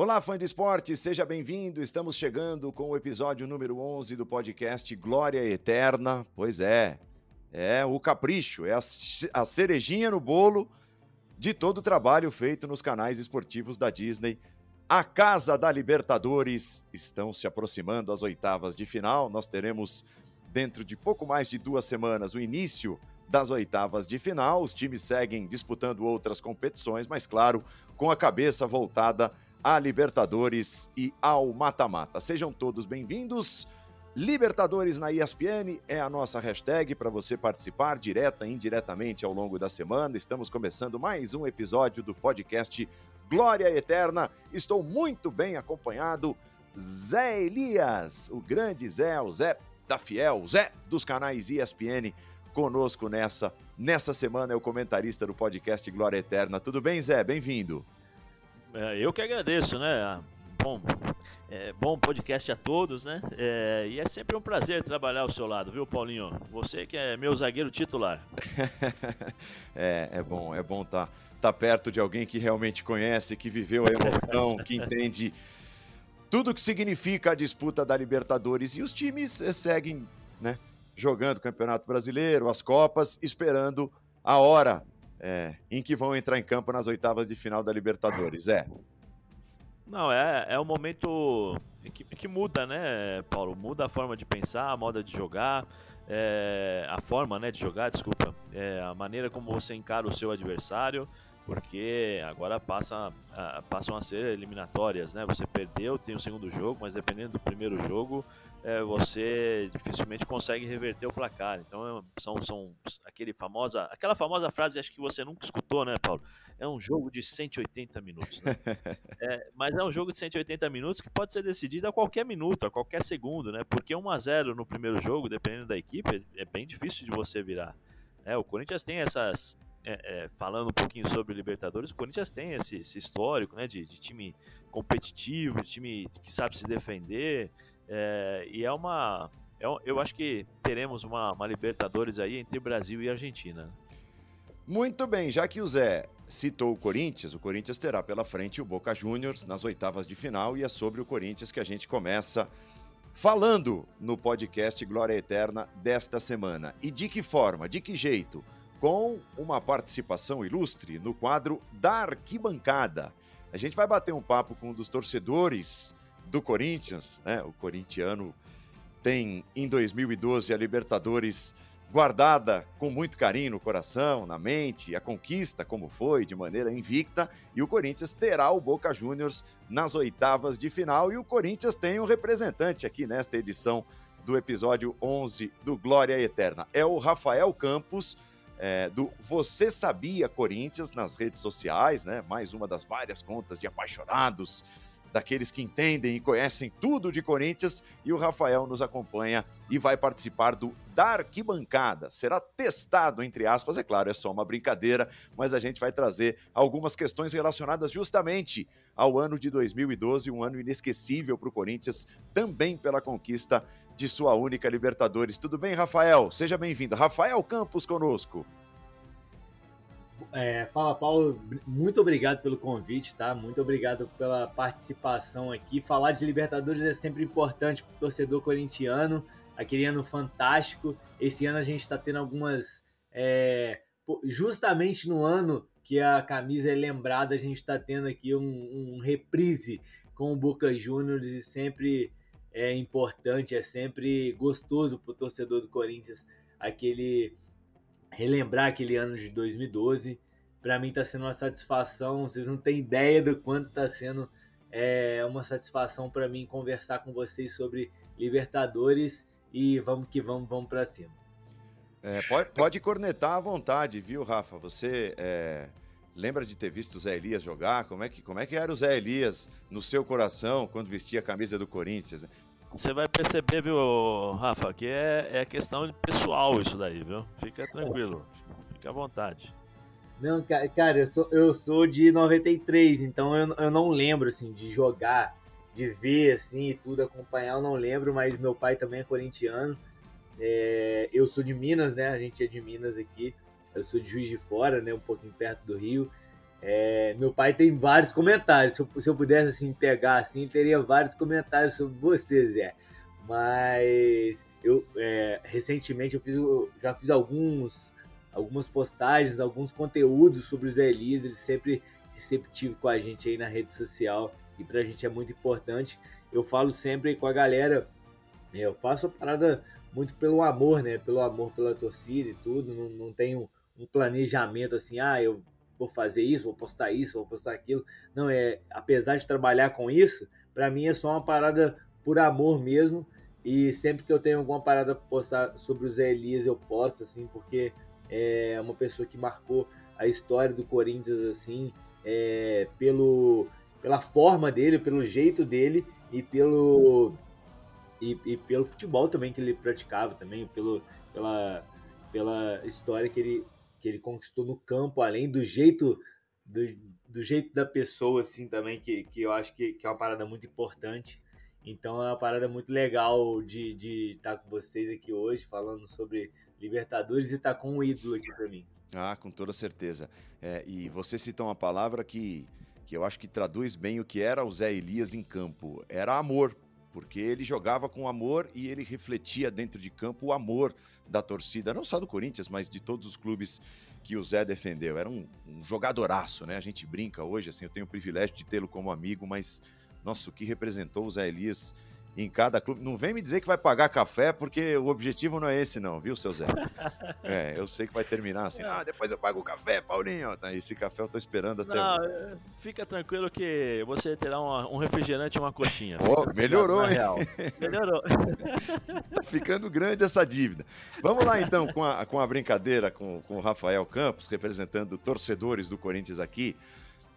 Olá, fã de esporte, seja bem-vindo. Estamos chegando com o episódio número 11 do podcast Glória Eterna. Pois é, é o capricho, é a, cerejinha no bolo de todo o trabalho feito nos canais esportivos da Disney. A Casa da Libertadores estão se aproximando às oitavas de final. Nós teremos, dentro de pouco mais de duas semanas, o início das oitavas de final. Os times seguem disputando outras competições, mas, claro, com a cabeça voltada à Libertadores e ao mata-mata. Sejam todos bem-vindos. Libertadores na ESPN é a nossa hashtag para você participar direta e indiretamente ao longo da semana. Estamos começando mais um episódio do podcast Glória Eterna. Estou muito bem acompanhado. Zé Elias, o grande Zé, o Zé da Fiel, o Zé dos canais ESPN, conosco nessa. Nessa semana é o comentarista do podcast Glória Eterna. Tudo bem, Zé? Bem-vindo. É, eu que agradeço, né? Bom, é, bom podcast a todos, né? É, e é sempre um prazer trabalhar ao seu lado, viu, Paulinho? Você que é meu zagueiro titular. é, é bom, é bom estar tá, tá perto de alguém que realmente conhece, que viveu a emoção, que entende tudo que significa a disputa da Libertadores. E os times eh, seguem, né? Jogando o Campeonato Brasileiro, as Copas, esperando a hora é, em que vão entrar em campo nas oitavas de final da Libertadores. É. Não, é, é um momento que, que muda, né, Paulo? Muda a forma de pensar, a moda de jogar, é, a forma né, de jogar, desculpa, é, a maneira como você encara o seu adversário, porque agora passa, a, passam a ser eliminatórias, né? Você perdeu, tem o segundo jogo, mas dependendo do primeiro jogo, é, você dificilmente consegue reverter o placar. Então é, são, são aquele famosa, aquela famosa frase, acho que você nunca escutou, né, Paulo? É um jogo de 180 minutos. Né? é, mas é um jogo de 180 minutos que pode ser decidido a qualquer minuto, a qualquer segundo, né? Porque 1 a 0 no primeiro jogo, dependendo da equipe, é bem difícil de você virar. É, o Corinthians tem essas. É, é, falando um pouquinho sobre Libertadores, o Corinthians tem esse, esse histórico né, de, de time competitivo, de time que sabe se defender, é, e é uma. É, eu acho que teremos uma, uma Libertadores aí entre Brasil e Argentina. Muito bem, já que o Zé citou o Corinthians, o Corinthians terá pela frente o Boca Juniors nas oitavas de final e é sobre o Corinthians que a gente começa falando no podcast Glória Eterna desta semana. E de que forma, de que jeito? Com uma participação ilustre no quadro da Arquibancada. A gente vai bater um papo com um dos torcedores do Corinthians, né? O corintiano tem em 2012 a Libertadores guardada com muito carinho no coração, na mente, a conquista como foi, de maneira invicta, e o Corinthians terá o Boca Juniors nas oitavas de final, e o Corinthians tem um representante aqui nesta edição do episódio 11 do Glória Eterna. É o Rafael Campos, é, do Você Sabia Corinthians nas redes sociais, né? Mais uma das várias contas de apaixonados daqueles que entendem e conhecem tudo de Corinthians, e o Rafael nos acompanha e vai participar do da arquibancada. Será testado, entre aspas, é claro, é só uma brincadeira, mas a gente vai trazer algumas questões relacionadas justamente ao ano de 2012, um ano inesquecível para o Corinthians, também pela conquista de sua única Libertadores. Tudo bem, Rafael? Seja bem-vindo. Rafael Campos conosco. É, fala, Paulo, muito obrigado pelo convite, tá? Muito obrigado pela participação aqui. Falar de Libertadores é sempre importante para o torcedor corintiano. Aquele ano fantástico. Esse ano a gente está tendo algumas. É, justamente no ano que a camisa é lembrada, a gente está tendo aqui um, um reprise com o Boca Juniors e sempre é importante, é sempre gostoso para o torcedor do Corinthians aquele relembrar aquele ano de 2012. Para mim está sendo uma satisfação. Vocês não têm ideia do quanto está sendo é, uma satisfação para mim conversar com vocês sobre Libertadores e vamos que vamos, vamos para cima. É, pode, pode, cornetar à vontade, viu, Rafa? Você é, lembra de ter visto o Zé Elias jogar? Como é, que, como é que era o Zé Elias no seu coração quando vestia a camisa do Corinthians? Você vai perceber, viu, Rafa, que é, é questão pessoal isso daí, viu? Fica tranquilo, fica à vontade. Não, cara, eu sou, eu sou de 93, então eu, eu não lembro, assim, de jogar, de ver, assim, e tudo, acompanhar, eu não lembro, mas meu pai também é corintiano. É, eu sou de Minas, né? A gente é de Minas aqui. Eu sou de Juiz de Fora, né? Um pouquinho perto do Rio. É, meu pai tem vários comentários. Se eu, se eu, pudesse assim pegar assim, teria vários comentários sobre você, Zé. Mas eu é, recentemente eu fiz, já fiz alguns algumas postagens, alguns conteúdos sobre o Zé Elias, ele sempre receptivo com a gente aí na rede social e pra gente é muito importante. Eu falo sempre com a galera, né, eu faço a parada muito pelo amor, né? Pelo amor pela torcida e tudo, não, não tenho um planejamento assim, ah, eu vou fazer isso, vou postar isso, vou postar aquilo. Não, é, apesar de trabalhar com isso, para mim é só uma parada por amor mesmo. E sempre que eu tenho alguma parada pra postar sobre o Zé Elias, eu posto, assim, porque é uma pessoa que marcou a história do Corinthians assim, é, pelo, pela forma dele, pelo jeito dele e pelo e, e, pelo futebol também que ele praticava também, pelo, pela, pela história que ele, que ele conquistou no campo, além do jeito do, do jeito da pessoa assim também que, que eu acho que, que é uma parada muito importante. Então é uma parada muito legal de, de estar com vocês aqui hoje falando sobre Libertadores e tá com um ídolo aqui para mim. Ah, com toda certeza. É, e você citou uma palavra que, que eu acho que traduz bem o que era o Zé Elias em campo. Era amor, porque ele jogava com amor e ele refletia dentro de campo o amor da torcida, não só do Corinthians, mas de todos os clubes que o Zé defendeu. Era um, um jogadoraço, né? A gente brinca hoje, assim, eu tenho o privilégio de tê-lo como amigo, mas, nossa, o que representou o Zé Elias em cada clube. Não vem me dizer que vai pagar café, porque o objetivo não é esse, não, viu, seu Zé? É, eu sei que vai terminar assim. Ah, depois eu pago o café, Paulinho. Tá, esse café eu tô esperando até. Não, é, fica tranquilo que você terá uma, um refrigerante e uma coxinha. Oh, melhorou, hein? Real. Melhorou. tá ficando grande essa dívida. Vamos lá, então, com a, com a brincadeira com, com o Rafael Campos, representando torcedores do Corinthians aqui.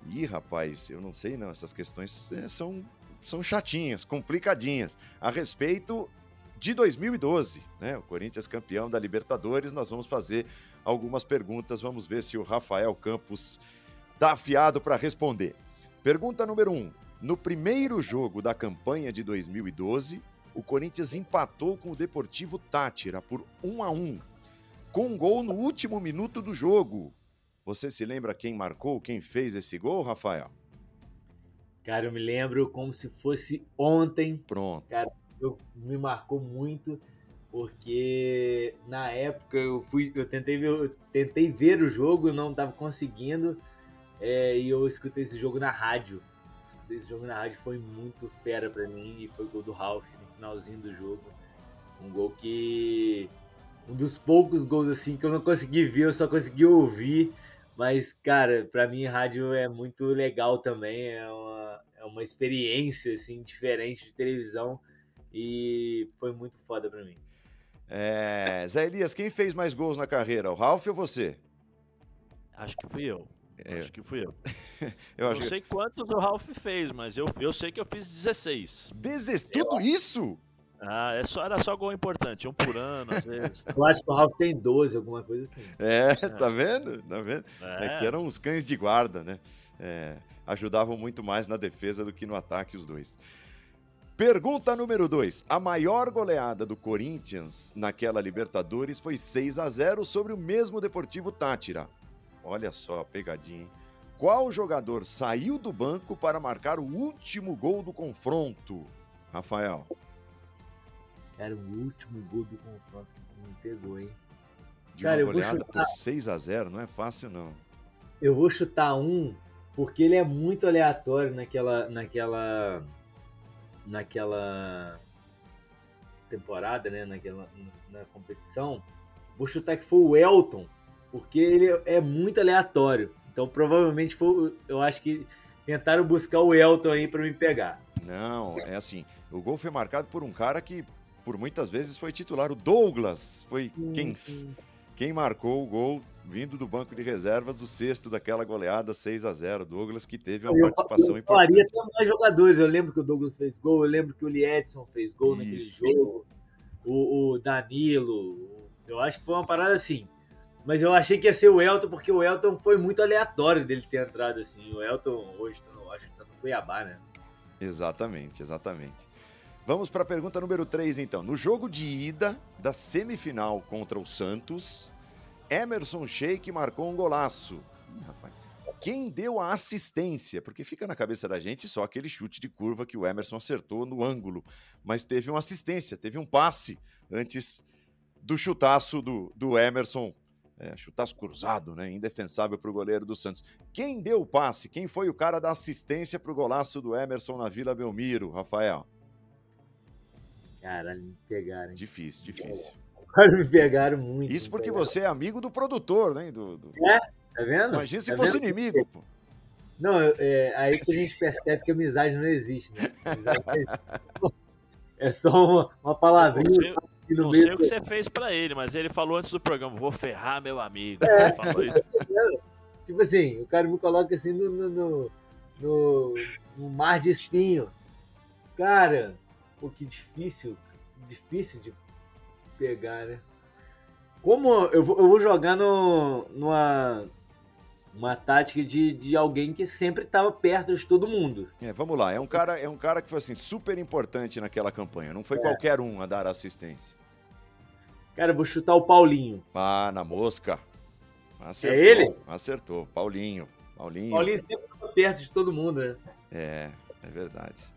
Ih, rapaz, eu não sei não, essas questões é, são são chatinhas, complicadinhas. A respeito de 2012, né? O Corinthians campeão da Libertadores. Nós vamos fazer algumas perguntas. Vamos ver se o Rafael Campos tá afiado para responder. Pergunta número 1. Um. No primeiro jogo da campanha de 2012, o Corinthians empatou com o Deportivo Tátira por 1 a 1, com um gol no último minuto do jogo. Você se lembra quem marcou, quem fez esse gol, Rafael? Cara, eu me lembro como se fosse ontem. Pronto. Cara, eu, me marcou muito porque na época eu fui, eu tentei ver, eu tentei ver o jogo, não estava conseguindo é, e eu escutei esse jogo na rádio. Escutei esse jogo na rádio, foi muito fera para mim e foi o gol do Ralph no finalzinho do jogo. Um gol que um dos poucos gols assim que eu não consegui ver, eu só consegui ouvir. Mas, cara, para mim rádio é muito legal também, é uma, é uma experiência assim diferente de televisão e foi muito foda para mim. É, Zé Elias, quem fez mais gols na carreira, o Ralf ou você? Acho que fui eu. É. Acho que fui eu. eu não sei que... quantos o Ralf fez, mas eu, eu sei que eu fiz 16. Dezes... Tudo eu... isso? Ah, é só, era só gol importante, um por ano, às vezes. Eu acho que o Ralf tem 12, alguma coisa assim. É, é. tá vendo? Tá vendo? É. é que eram os cães de guarda, né? É, ajudavam muito mais na defesa do que no ataque os dois. Pergunta número 2. A maior goleada do Corinthians naquela Libertadores foi 6 a 0 sobre o mesmo Deportivo Tátira. Olha só a pegadinha. Qual jogador saiu do banco para marcar o último gol do confronto? Rafael. Cara, o último gol do confronto que me pegou, hein? De Cara, uma goleada chutar... por 6 a 0 não é fácil, não. Eu vou chutar um, porque ele é muito aleatório naquela. naquela. naquela temporada, né? Naquela, na competição. Vou chutar que foi o Elton, porque ele é muito aleatório. Então provavelmente foi. Eu acho que tentaram buscar o Elton aí para me pegar. Não, é assim. O gol foi marcado por um cara que por muitas vezes foi titular. O Douglas foi quem, quem marcou o gol vindo do banco de reservas, o sexto daquela goleada 6 a 0 Douglas, que teve uma eu, participação eu importante. Faria até mais jogadores. Eu lembro que o Douglas fez gol, eu lembro que o Liedson fez gol Isso. naquele jogo, o, o Danilo. Eu acho que foi uma parada assim. Mas eu achei que ia ser o Elton, porque o Elton foi muito aleatório dele ter entrado assim. O Elton hoje, tá acho que tá no Cuiabá, né? Exatamente, exatamente. Vamos para a pergunta número 3, então. No jogo de ida da semifinal contra o Santos, Emerson Sheik marcou um golaço. Ih, rapaz. quem deu a assistência, porque fica na cabeça da gente só aquele chute de curva que o Emerson acertou no ângulo, mas teve uma assistência, teve um passe antes do chutaço do, do Emerson, é, chutaço cruzado, né, indefensável para o goleiro do Santos. Quem deu o passe? Quem foi o cara da assistência para o golaço do Emerson na Vila Belmiro, Rafael? Caralho, me pegaram. Difícil, difícil. Agora me pegaram muito. Isso porque você é amigo do produtor, né? Do, do... É, tá vendo? Imagina se tá fosse vendo? inimigo, pô. Não, é aí que a gente percebe que amizade não existe, né? Amizade não existe. É só uma, uma palavrinha não meio. Não sei o que você fez pra ele, mas ele falou antes do programa: vou ferrar meu amigo. É. Falou isso. Tipo assim, o cara me coloca assim no, no, no, no, no mar de espinho. Cara, pô, que difícil, difícil de pegar, né? Como eu vou, eu vou jogar no, numa uma tática de, de alguém que sempre estava perto de todo mundo. É, vamos lá, é um cara é um cara que foi assim super importante naquela campanha. Não foi é. qualquer um a dar assistência. Cara, eu vou chutar o Paulinho. Ah, na mosca. Acertou, é ele? Acertou, Paulinho. Paulinho. Paulinho sempre estava perto de todo mundo, né? É, é verdade.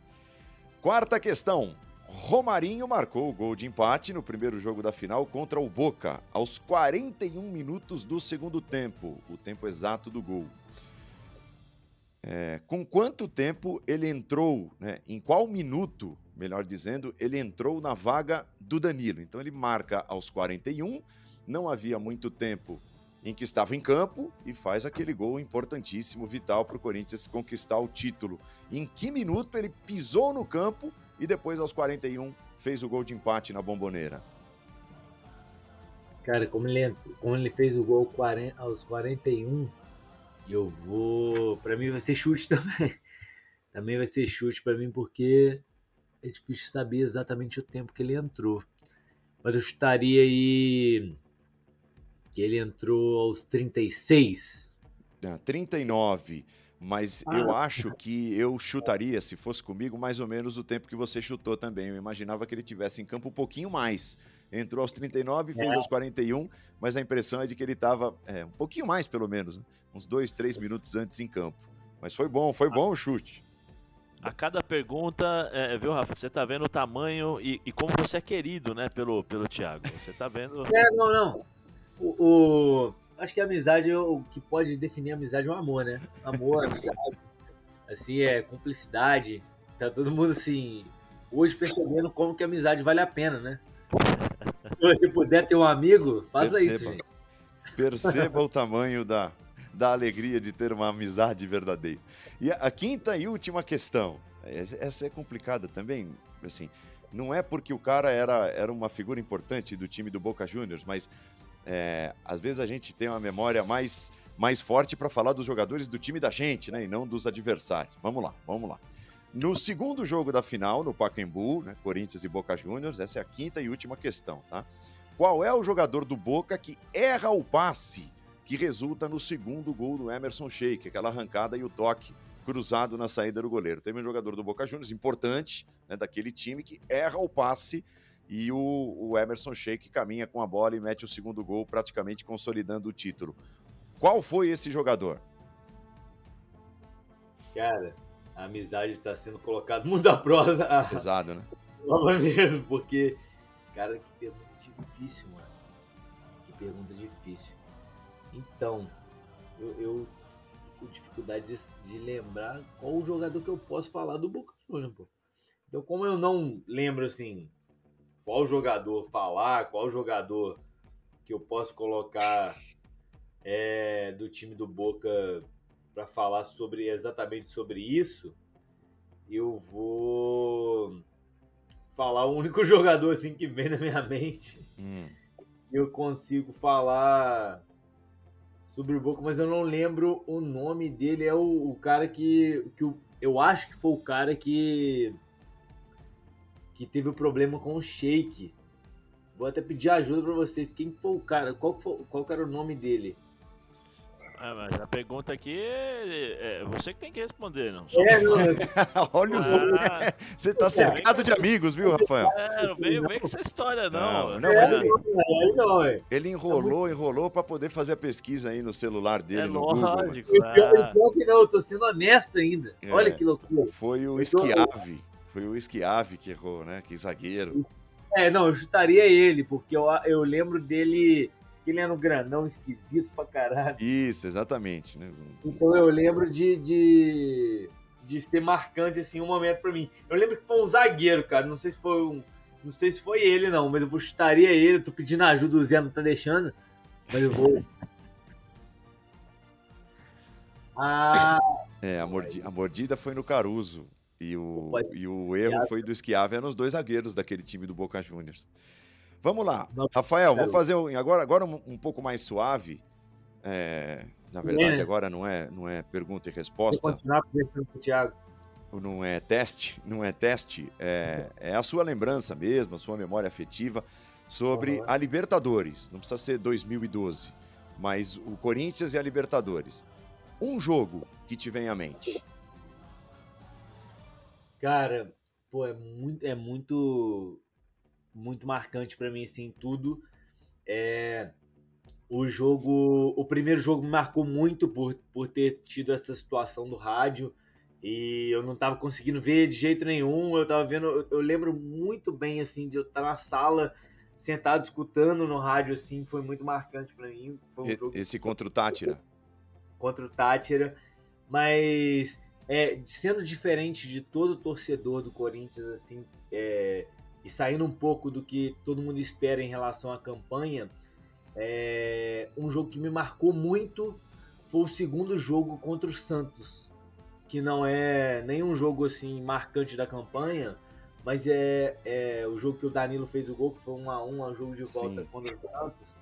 Quarta questão. Romarinho marcou o gol de empate no primeiro jogo da final contra o Boca, aos 41 minutos do segundo tempo, o tempo exato do gol. É, com quanto tempo ele entrou, né, em qual minuto, melhor dizendo, ele entrou na vaga do Danilo? Então ele marca aos 41, não havia muito tempo em que estava em campo e faz aquele gol importantíssimo, vital para o Corinthians conquistar o título. Em que minuto ele pisou no campo e depois, aos 41, fez o gol de empate na bomboneira. Cara, como ele, como ele fez o gol 40, aos 41, eu vou. Para mim vai ser chute também. Também vai ser chute para mim, porque é difícil saber exatamente o tempo que ele entrou. Mas eu chutaria aí. Que ele entrou aos 36. Não, 39 mas ah. eu acho que eu chutaria, se fosse comigo, mais ou menos o tempo que você chutou também. Eu imaginava que ele tivesse em campo um pouquinho mais. Entrou aos 39, fez é. aos 41, mas a impressão é de que ele estava é, um pouquinho mais, pelo menos, né? uns dois, três minutos antes em campo. Mas foi bom, foi bom o chute. A cada pergunta, é, viu, Rafa? Você tá vendo o tamanho e, e, como você é querido, né, pelo, pelo Thiago. Você tá vendo. É, não, não. O, o, acho que a amizade, o que pode definir a amizade é o amor, né? Amor, amizade, assim, é cumplicidade. Tá todo mundo assim, hoje percebendo como que a amizade vale a pena, né? Se você puder ter um amigo, faça Perceba. isso. Gente. Perceba o tamanho da, da alegria de ter uma amizade verdadeira. E a, a quinta e última questão, essa é complicada também, assim, não é porque o cara era, era uma figura importante do time do Boca Juniors, mas é, às vezes a gente tem uma memória mais, mais forte para falar dos jogadores do time da gente, né? E não dos adversários. Vamos lá, vamos lá. No segundo jogo da final, no Pacaembu, né, Corinthians e Boca Juniors, essa é a quinta e última questão, tá? Qual é o jogador do Boca que erra o passe que resulta no segundo gol do Emerson Sheik, aquela arrancada e o toque cruzado na saída do goleiro? Teve um jogador do Boca Juniors importante, né, daquele time, que erra o passe e o, o Emerson Sheik caminha com a bola e mete o segundo gol, praticamente consolidando o título. Qual foi esse jogador? Cara, a amizade está sendo colocada mundo da prosa. Pesado, né? Nova mesmo, porque, cara, que pergunta difícil, mano. Que pergunta difícil. Então, eu, eu com dificuldade de, de, lembrar qual o jogador que eu posso falar do Boca Juniors, pô. Então, como eu não lembro, assim, qual jogador falar, qual jogador que eu posso colocar é, do time do Boca para falar sobre exatamente sobre isso, eu vou falar o único jogador assim que vem na minha mente. Hum. Eu consigo falar sobre o Boca, mas eu não lembro o nome dele. É o, o cara que, que eu, eu acho que foi o cara que que teve o um problema com o Shake. Vou até pedir ajuda para vocês. Quem foi o cara? Qual, foi, qual era o nome dele? Ah, mas a pergunta aqui é, é você que tem que responder, não. É, não, Olha o Ah, Você tá cercado de amigos, viu, Rafael? é, não vem, vem com essa história, não. Não, não, mas é, ele- aí não, é. Ele enrolou, enrolou pra poder fazer a pesquisa aí no celular dele, É no Google. lógico. E pior, ah. e pior que não, eu tô sendo honesto ainda. É. Olha que loucura. Foi o Eu tô- Esquiave. Foi o Esquiave que errou, né? Que zagueiro. É, não, eu chutaria ele, porque eu, eu lembro dele ele era um grandão esquisito pra caralho. Isso, exatamente. Né? Então eu lembro de, de, de ser marcante assim um momento pra mim. Eu lembro que foi um zagueiro, cara. Não sei se foi um. Não sei se foi ele, não, mas eu chutaria ele. Eu tô pedindo ajuda, o Zé não tá deixando. Mas eu vou. Ah, É, a, mordi- a mordida foi no Caruso. E o, e o erro foi do Esquiave, eram os dois zagueiros daquele time do Boca Juniors. Vamos lá. Rafael, vou quero. fazer um- agora, agora um, um pouco mais suave. É, na verdade, É. agora não é, não é pergunta e vou resposta. continuar conversando com o Thiago. não é teste, não é teste, é, é a sua lembrança mesmo, a sua memória afetiva sobre Uhum. a Libertadores. Não precisa ser 2012, mas o Corinthians e a Libertadores. Um jogo que te vem à mente. Cara, pô, é muito, é muito, muito marcante pra mim, assim, tudo. É, o jogo, o primeiro jogo me marcou muito por, por ter tido essa situação do rádio e eu não tava conseguindo ver de jeito nenhum. Eu tava vendo, eu, eu lembro muito bem, assim, de eu estar na sala, sentado escutando no rádio, assim, foi muito marcante pra mim. Foi um E- jogo Esse contra o Tátira. contra o Tátira, mas é, sendo diferente de todo torcedor do Corinthians, assim, é, e saindo um pouco do que todo mundo espera em relação à campanha, é, um jogo que me marcou muito foi o segundo jogo contra o Santos, que não é nenhum jogo assim marcante da campanha, mas é, é o jogo que o Danilo fez o gol, que foi um a um, um jogo de volta Sim. contra o Santos,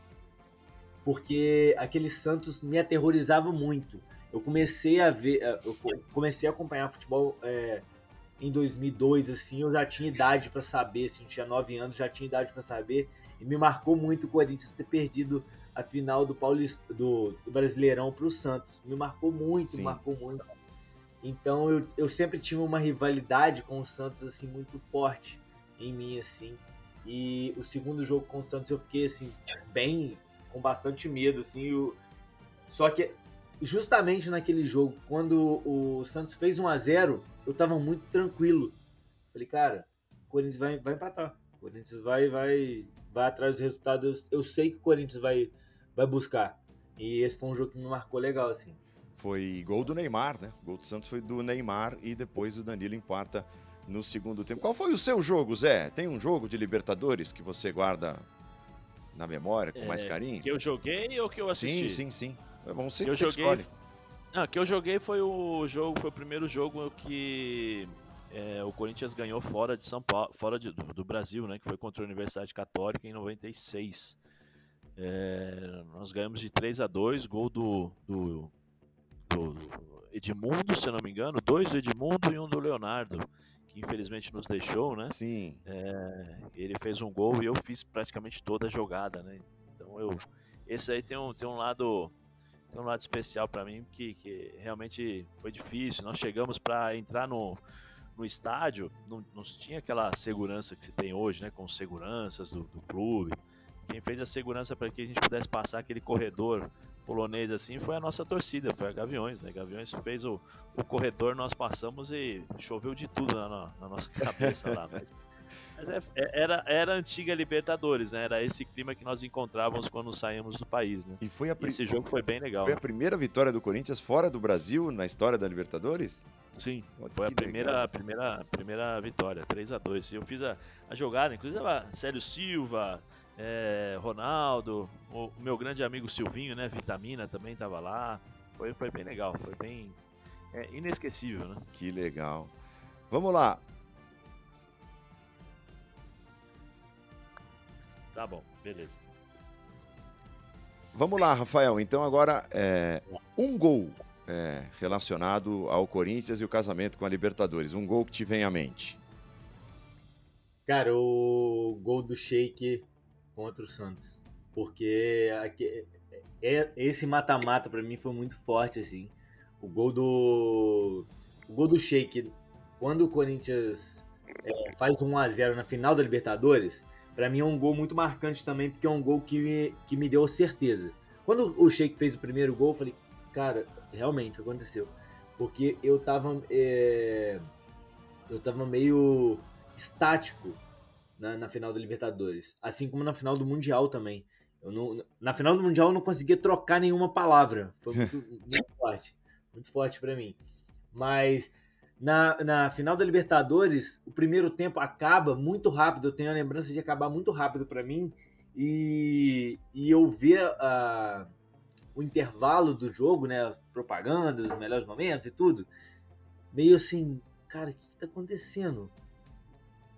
porque aquele Santos me aterrorizava muito. Eu comecei a ver, eh, eu co- comecei a acompanhar futebol é, em 2002, assim, eu já tinha idade para saber, assim, eu tinha 9 anos, já tinha idade para saber, e me marcou muito o Corinthians ter perdido a final do Paulista, do, do Brasileirão para o Santos. Me marcou muito, Sim. marcou muito. Então eu, eu sempre tinha uma rivalidade com o Santos assim muito forte em mim assim. E o segundo jogo com o Santos eu fiquei assim bem com bastante medo assim. o- Só que justamente naquele jogo, quando o Santos fez 1 a 0 eu tava muito tranquilo. Falei, cara, o Corinthians vai, vai empatar. O Corinthians vai, vai, vai atrás do resultado. Eu, eu sei que o Corinthians vai, vai buscar. E esse foi um jogo que me marcou legal, assim. Foi gol do Neymar, né? O gol do Santos foi do Neymar e depois o Danilo empata no segundo tempo. Qual foi o seu jogo, Zé? Tem um jogo de Libertadores que você guarda na memória com mais É, carinho? Que eu joguei ou que eu assisti? Sim, sim, sim. É bom você Que eu joguei- escolhe. Não, que eu joguei foi o jogo, foi o primeiro jogo que é, o Corinthians ganhou fora de São Paulo, fora de- do, do Brasil, né? Que foi contra a Universidade Católica em 96. É, nós ganhamos de 3 a 2 gol do, do, do Edmundo, se eu não me engano, dois do Edmundo e um do Leonardo, que infelizmente nos deixou, né? Sim. É, ele fez um gol e eu fiz praticamente toda a jogada, né? Então eu, esse aí tem um, tem um lado, tem um lado especial para mim que, que realmente foi difícil. Nós chegamos para entrar no, no estádio, não, não tinha aquela segurança que se tem hoje, né? Com seguranças do, do clube. Quem fez a segurança para que a gente pudesse passar aquele corredor polonês assim foi a nossa torcida, foi a Gaviões, né? Gaviões fez o, o corredor, nós passamos e choveu de tudo na, na- na nossa cabeça lá. Mas, mas é- é- era, era a antiga Libertadores, né? Era esse clima que nós encontrávamos quando saímos do país, né? E foi a, esse jogo foi bem legal. foi a primeira vitória do Corinthians fora do Brasil na história da Libertadores? Sim, Olha foi a primeira, legal. primeira, primeira vitória, 3 a 2 Eu fiz a, a jogada, inclusive a Célio Silva, é, Ronaldo, o, o meu grande amigo Silvinho, né? Vitamina também tava lá. Foi, foi bem legal, foi bem é, inesquecível, né? Que legal. Vamos lá. Tá bom, beleza. Vamos lá, Rafael. Então agora é, um gol é, relacionado ao Corinthians e o casamento com a Libertadores. Um gol que te vem à mente. Cara, o gol do Sheik contra o Santos. Porque aque- é, esse mata-mata para mim foi muito forte, assim. O gol do. O gol do Sheik, quando o Corinthians é, faz 1 a 0 na final da Libertadores, para mim é um gol muito marcante também, porque é um gol que me, que me deu certeza. Quando o Sheik fez o primeiro gol, eu falei, cara, realmente aconteceu. Porque eu tava. É, eu tava meio estático na, na, final da Libertadores. Assim como na final do Mundial também. Eu não, na final do Mundial eu não conseguia trocar nenhuma palavra. Foi muito, muito forte. Muito forte para mim. Mas na, na final da Libertadores, o primeiro tempo acaba muito rápido. Eu tenho a lembrança de acabar muito rápido para mim. E, e eu ver a, o intervalo do jogo, né? As propagandas, os melhores momentos e tudo. Meio assim, cara, o que, que tá acontecendo?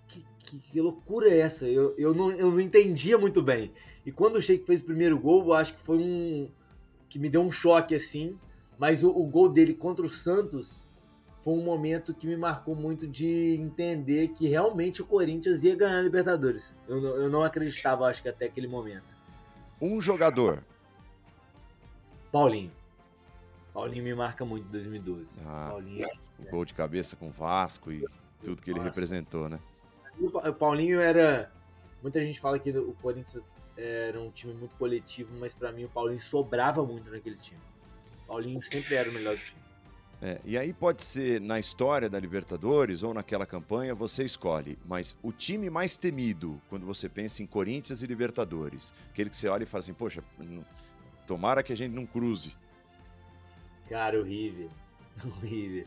Que, que, que, loucura é essa? Eu, eu, não, eu não entendia muito bem. E quando o Sheik fez o primeiro gol, eu acho que foi um. que me deu um choque assim. Mas o, o gol dele contra o Santos foi um momento que me marcou muito de entender que realmente o Corinthians ia ganhar a Libertadores. Eu, eu não acreditava, acho que até aquele momento. Um jogador. Paulinho. Paulinho me marca muito em 2012. Ah, Paulinho, o gol de cabeça com o Vasco e tudo que ele Nossa. representou, né? O Paulinho era. Muita gente fala que o Corinthians era um time muito coletivo, mas para mim o Paulinho sobrava muito naquele time. O Paulinho sempre era o melhor do time. É, e aí pode ser na história da Libertadores ou naquela campanha, você escolhe. Mas o time mais temido quando você pensa em Corinthians e Libertadores, aquele que você olha e fala assim, poxa, tomara que a gente não cruze. Cara, o River. O River.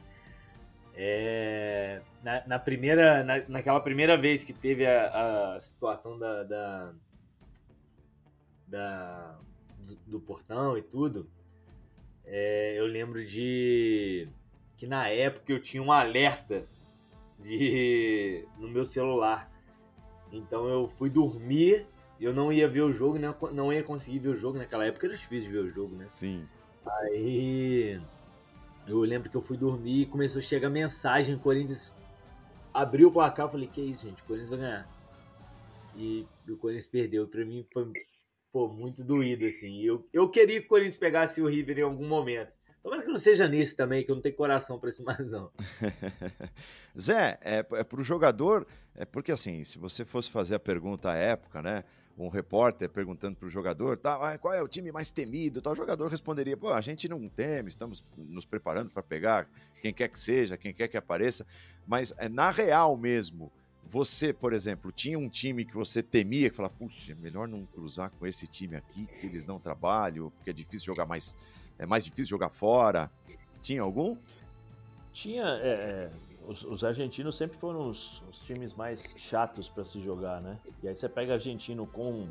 É, na, na, primeira, na, naquela primeira vez que teve a, a situação da, da, da do, do portão e tudo, é, eu lembro de que na época eu tinha um alerta de no meu celular. Então eu fui dormir, eu não ia ver o jogo, não, não ia conseguir ver o jogo. Naquela época era difícil ver o jogo, né? Sim. Aí eu lembro que eu fui dormir e começou a chegar mensagem, Corinthians abriu o placar, eu falei, que isso, gente, o Corinthians vai ganhar. E o Corinthians perdeu. Pra mim foi pô, muito doído, assim. Eu, eu queria que o Corinthians pegasse o River em algum momento. Tomara que não seja nesse também, que eu não tenho coração para isso mais, não. Zé, é, é para o jogador, é porque assim, se você fosse fazer a pergunta à época, né? Um repórter perguntando para o jogador, tá, qual é o time mais temido? Tal, o jogador responderia: pô, a gente não teme, estamos nos preparando para pegar quem quer que seja, quem quer que apareça. Mas é na real mesmo, você, por exemplo, tinha um time que você temia, que falava, puxa, melhor não cruzar com esse time aqui, que eles não trabalham, porque é difícil jogar mais, é mais difícil jogar fora. Tinha algum? Tinha, é, é, os, os, argentinos sempre foram os, os times mais chatos para se jogar, né? E aí você pega argentino com,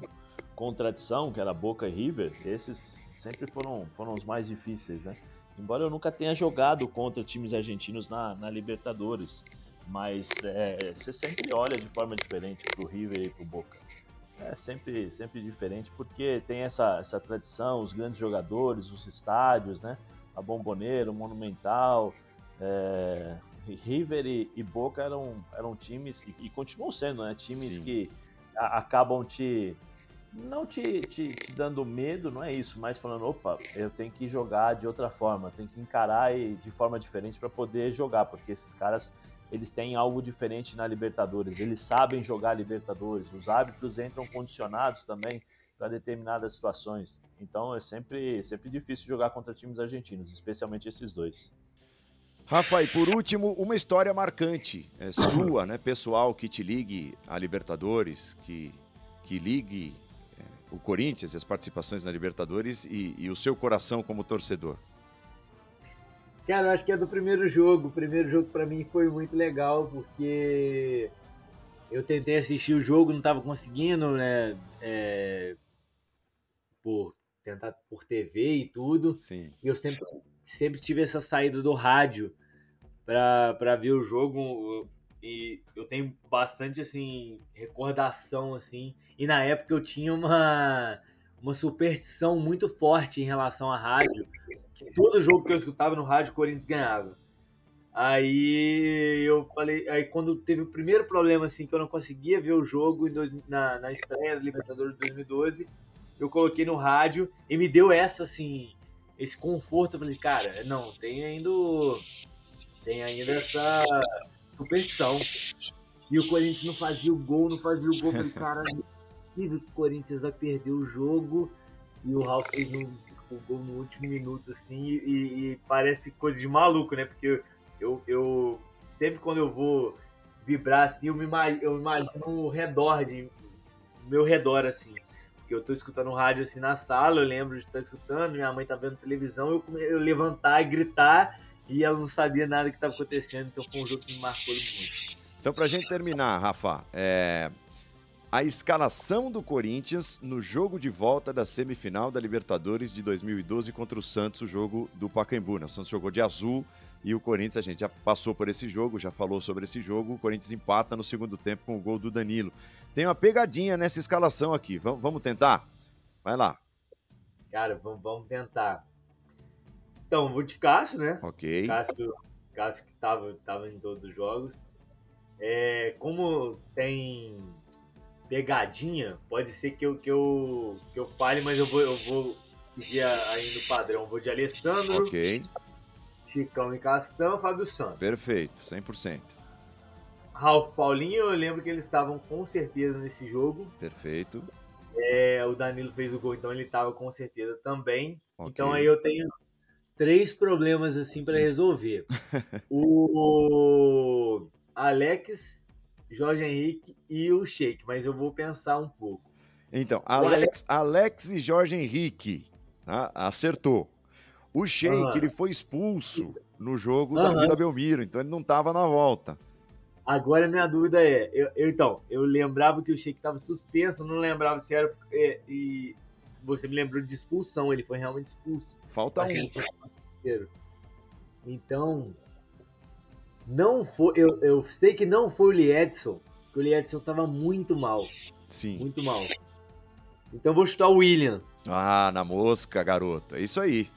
com tradição, que era Boca e River, esses sempre foram, foram os mais difíceis, né? Embora eu nunca tenha jogado contra times argentinos na, na Libertadores. Mas é, você sempre olha de forma diferente para o River e para o Boca. É sempre, sempre diferente porque tem essa, essa tradição, os grandes jogadores, os estádios, né? A Bomboneira, o Monumental. É, River e, e, Boca eram, eram times, e, e continuam sendo, né? Times Sim. que a, acabam te. Não te, te, te, dando medo, não é isso, mas falando, opa, eu tenho que jogar de outra forma, tenho que encarar de forma diferente para poder jogar, porque esses caras eles têm algo diferente na Libertadores. Eles sabem jogar Libertadores. Os árbitros entram condicionados também para determinadas situações. Então é sempre, sempre difícil jogar contra times argentinos, especialmente esses dois. Rafa, e por último, uma história marcante, é, sua, né, pessoal, que te ligue a Libertadores, que, que ligue é, o Corinthians e as participações na Libertadores e, e o seu coração como torcedor. Cara, eu acho que é do primeiro jogo. O primeiro jogo para mim foi muito legal porque eu tentei assistir o jogo, não tava conseguindo, né? É, por tentar por TV e tudo. Sim. E eu sempre, sempre tive essa saída do rádio para ver o jogo. E eu tenho bastante assim recordação assim. E na época eu tinha uma uma superstição muito forte em relação à rádio todo jogo que eu escutava no rádio, o Corinthians ganhava. Aí eu falei, aí quando teve o primeiro problema assim que eu não conseguia ver o jogo na, na estreia da Libertadores de 2012, eu coloquei no rádio e me deu essa, assim, esse conforto. Eu falei, cara, não, tem ainda, tem ainda essa superstição. E o Corinthians não fazia o gol, não fazia o gol. Eu falei, cara, que o Corinthians vai perder o jogo. E o Ralf fez um, o gol no último minuto, assim, e, e, parece coisa de maluco, né? Porque eu, eu sempre quando eu vou vibrar assim, eu me eu imagino o redor de meu redor, assim. Porque eu tô escutando rádio assim na sala, eu lembro de estar escutando, minha mãe tá vendo televisão, eu, eu levantar e gritar, e ela não sabia nada que estava acontecendo, então foi um jogo que me marcou muito. Então, pra gente terminar, Rafa, é, a escalação do Corinthians no jogo de volta da semifinal da Libertadores de 2012 contra o Santos, o jogo do Pacaembu. Né? O Santos jogou de azul e o Corinthians, a gente já passou por esse jogo, já falou sobre esse jogo. O Corinthians empata no segundo tempo com o gol do Danilo. Tem uma pegadinha nessa escalação aqui. Vamos, vamos tentar? Vai lá. Cara, vamos, vamos tentar. Então, vou de Cássio, né? Ok. Cássio, Cássio que estava tava em todos os jogos. É, como tem pegadinha, pode ser que eu, que eu, que eu fale, mas eu vou, eu vou seguir aí no padrão. Vou de Alessandro, Ok, Chicão e Castão, Fábio Santos. perfeito, 100%. Ralf Paulinho, eu lembro que eles estavam com certeza nesse jogo. Perfeito. É, o Danilo fez o gol, então ele estava com certeza também. Ok. Então aí eu tenho três problemas assim para resolver. o Alex, Jorge Henrique e o Sheik, mas eu vou pensar um pouco. Então, Alex, Alex e Jorge Henrique, tá? acertou. O Sheik, Aham. ele foi expulso no jogo da Aham. Vila Belmiro, então ele não estava na volta. Agora minha dúvida é, eu, eu, então, eu lembrava que o Sheik estava suspenso, não lembrava se era é, e você me lembrou de expulsão, ele foi realmente expulso. Falta um. tinha parceiro. Então, não foi. Eu, eu sei que não foi o Liedson, porque o Liedson tava muito mal. Sim. Muito mal. Então vou chutar o William. Ah, na mosca, garoto. É isso aí.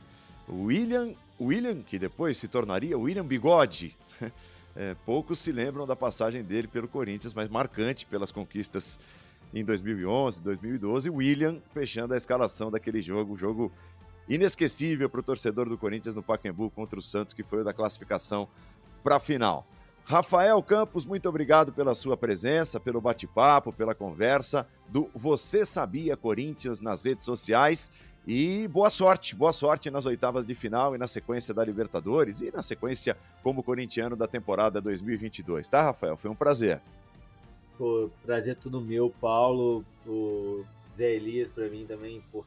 O William, William, que depois se tornaria William Bigode. É, poucos se lembram da passagem dele pelo Corinthians, mas marcante pelas conquistas em 2011, 2012. William fechando a escalação daquele jogo, jogo inesquecível para o torcedor do Corinthians no Pacaembu contra o Santos, que foi o da classificação para a final. Rafael Campos, muito obrigado pela sua presença, pelo bate-papo, pela conversa do Você Sabia Corinthians nas redes sociais. E boa sorte, boa sorte nas oitavas de final e na sequência da Libertadores e na sequência como corintiano da temporada 2022, tá, Rafael? Foi um prazer. Pô, prazer tudo meu, Paulo, o Zé Elias pra mim também, pô,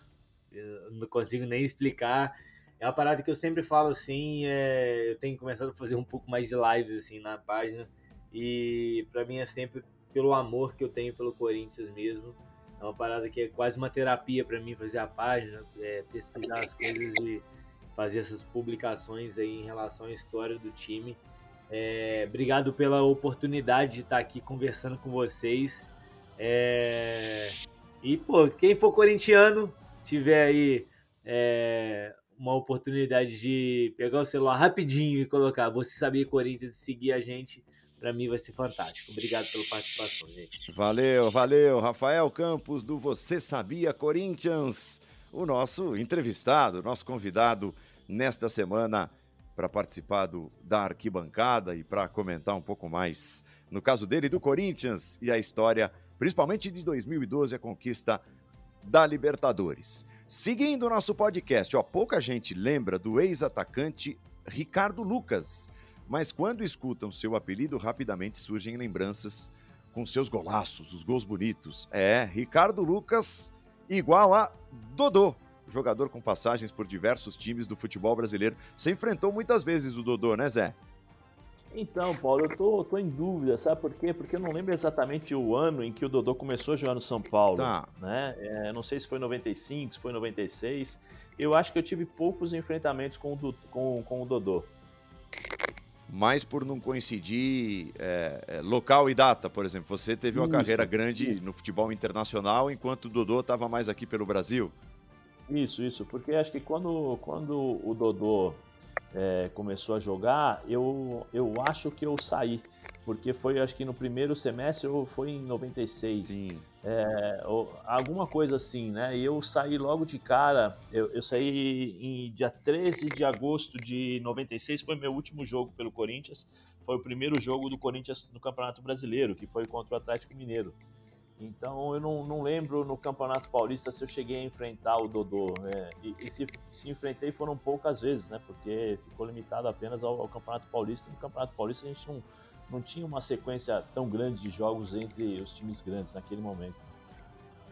não consigo nem explicar. É uma parada que eu sempre falo assim, é, eu tenho começado a fazer um pouco mais de lives assim na página e pra mim é sempre pelo amor que eu tenho pelo Corinthians mesmo. É uma parada que é quase uma terapia pra mim fazer a página, é, pesquisar as coisas e fazer essas publicações aí em relação à história do time. É, obrigado pela oportunidade de estar aqui conversando com vocês. É, e, pô, quem for corintiano, tiver aí é, uma oportunidade de pegar o celular rapidinho e colocar Você Sabia Corinthians e seguir a gente, pra mim vai ser fantástico. Obrigado pela participação, gente. Valeu, valeu. Rafael Campos do Você Sabia Corinthians, o nosso entrevistado, nosso convidado nesta semana para participar do, da arquibancada e para comentar um pouco mais, no caso dele, do Corinthians e a história, principalmente de 2012, a conquista da Libertadores. Seguindo o nosso podcast, ó, pouca gente lembra do ex-atacante Ricardo Lucas, mas quando escutam seu apelido, rapidamente surgem lembranças com seus golaços, os gols bonitos. É, Ricardo Lucas igual a Dodô, jogador com passagens por diversos times do futebol brasileiro. Você enfrentou muitas vezes o Dodô, né, Zé? Então, Paulo, eu tô, tô em dúvida, sabe por quê? Porque eu não lembro exatamente o ano em que o Dodô começou a jogar no São Paulo. Tá. Né? É, não sei se foi 95, se foi 96. Eu acho que eu tive poucos enfrentamentos com o, com, com o Dodô. Mas por não coincidir é, é, local e data, por exemplo. Você teve uma Isso, carreira grande no futebol internacional, enquanto o Dodô estava mais aqui pelo Brasil. Isso, isso, porque acho que quando, quando o Dodô é, começou a jogar, eu, eu acho que eu saí. Porque foi, acho que no primeiro semestre, ou foi em 96. Sim. É, alguma coisa assim, né? E eu saí logo de cara, eu, eu, saí em dia 13 de agosto de 96, foi meu último jogo pelo Corinthians. Foi o primeiro jogo do Corinthians no Campeonato Brasileiro, que foi contra o Atlético Mineiro. Então eu não, não lembro no Campeonato Paulista se eu cheguei a enfrentar o Dodô. Né? E, e se, se, enfrentei foram poucas vezes, né? Porque ficou limitado apenas ao, ao Campeonato Paulista. E no Campeonato Paulista a gente não não tinha uma sequência tão grande de jogos entre os times grandes naquele momento.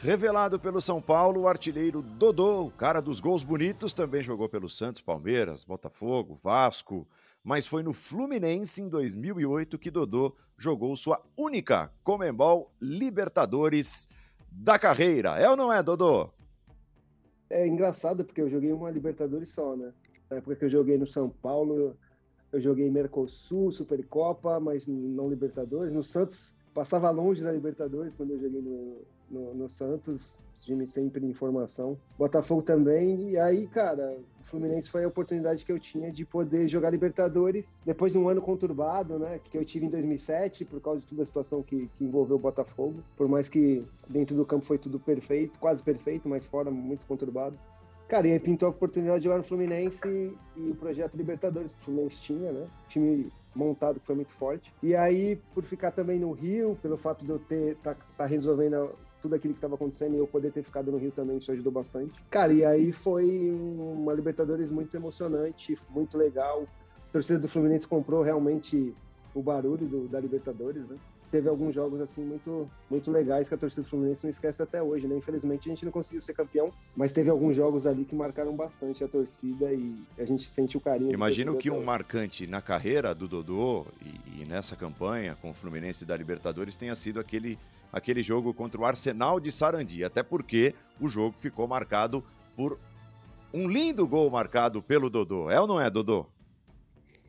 Revelado pelo São Paulo, o artilheiro Dodô, o cara dos gols bonitos, também jogou pelo Santos, Palmeiras, Botafogo, Vasco, mas foi no Fluminense em 2008 que Dodô jogou sua única Comembol Libertadores da carreira. É ou não é, Dodô? É engraçado porque eu joguei uma Libertadores só, né? Na época que eu joguei no São Paulo, eu joguei Mercosul, Supercopa, mas não Libertadores. No Santos, passava longe da Libertadores quando eu joguei no, no, no Santos. Time sempre em formação. Botafogo também. E aí, cara, o Fluminense foi a oportunidade que eu tinha de poder jogar Libertadores depois de um ano conturbado, né? Que eu tive em 2007, por causa de toda a situação que, que envolveu o Botafogo. Por mais que dentro do campo foi tudo perfeito, quase perfeito, mas fora muito conturbado. Cara, e aí pintou a oportunidade de jogar no Fluminense e, o projeto Libertadores que o Fluminense tinha, né? Time montado que foi muito forte. E aí, por ficar também no Rio, pelo fato de eu ter tá, tá resolvendo tudo aquilo que estava acontecendo e eu poder ter ficado no Rio também, isso ajudou bastante. Cara, e aí foi uma Libertadores muito emocionante, muito legal. A torcida do Fluminense comprou realmente o barulho do, da Libertadores, né? teve alguns jogos assim muito muito legais que a torcida do Fluminense não esquece até hoje, né? Infelizmente a gente não conseguiu ser campeão, mas teve alguns jogos ali que marcaram bastante a torcida e a gente sente o carinho. Imagino que um marcante na carreira do Dodô e, e, nessa campanha com o Fluminense da Libertadores tenha sido aquele aquele jogo contra o Arsenal de Sarandi, até porque o jogo ficou marcado por um lindo gol marcado pelo Dodô. É ou não é, Dodô?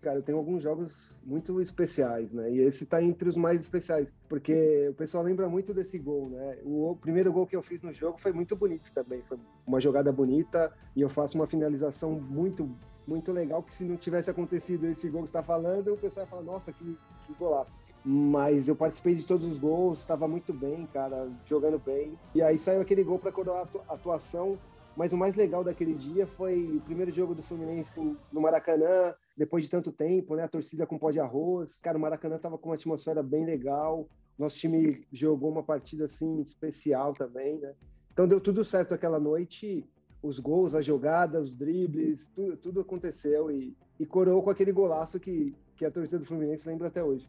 Cara, eu tenho alguns jogos muito especiais, né? E esse tá entre os mais especiais, porque o pessoal lembra muito desse gol, né? O primeiro gol que eu fiz no jogo foi muito bonito também, foi uma jogada bonita e eu faço uma finalização muito muito legal que se não tivesse acontecido esse gol que está falando, o pessoal ia falar, nossa, que, que golaço. Mas eu participei de todos os gols, estava muito bem, cara, jogando bem. E aí saiu aquele gol para coroar a atuação. Mas o mais legal daquele dia foi o primeiro jogo do Fluminense no Maracanã, depois de tanto tempo, né? A torcida com pó de arroz. Cara, o Maracanã tava com uma atmosfera bem legal. Nosso time jogou uma partida assim especial também, né? Então deu tudo certo aquela noite. Os gols, as jogadas, os dribles, tudo, tudo aconteceu e, e coroou com aquele golaço que, que a torcida do Fluminense lembra até hoje.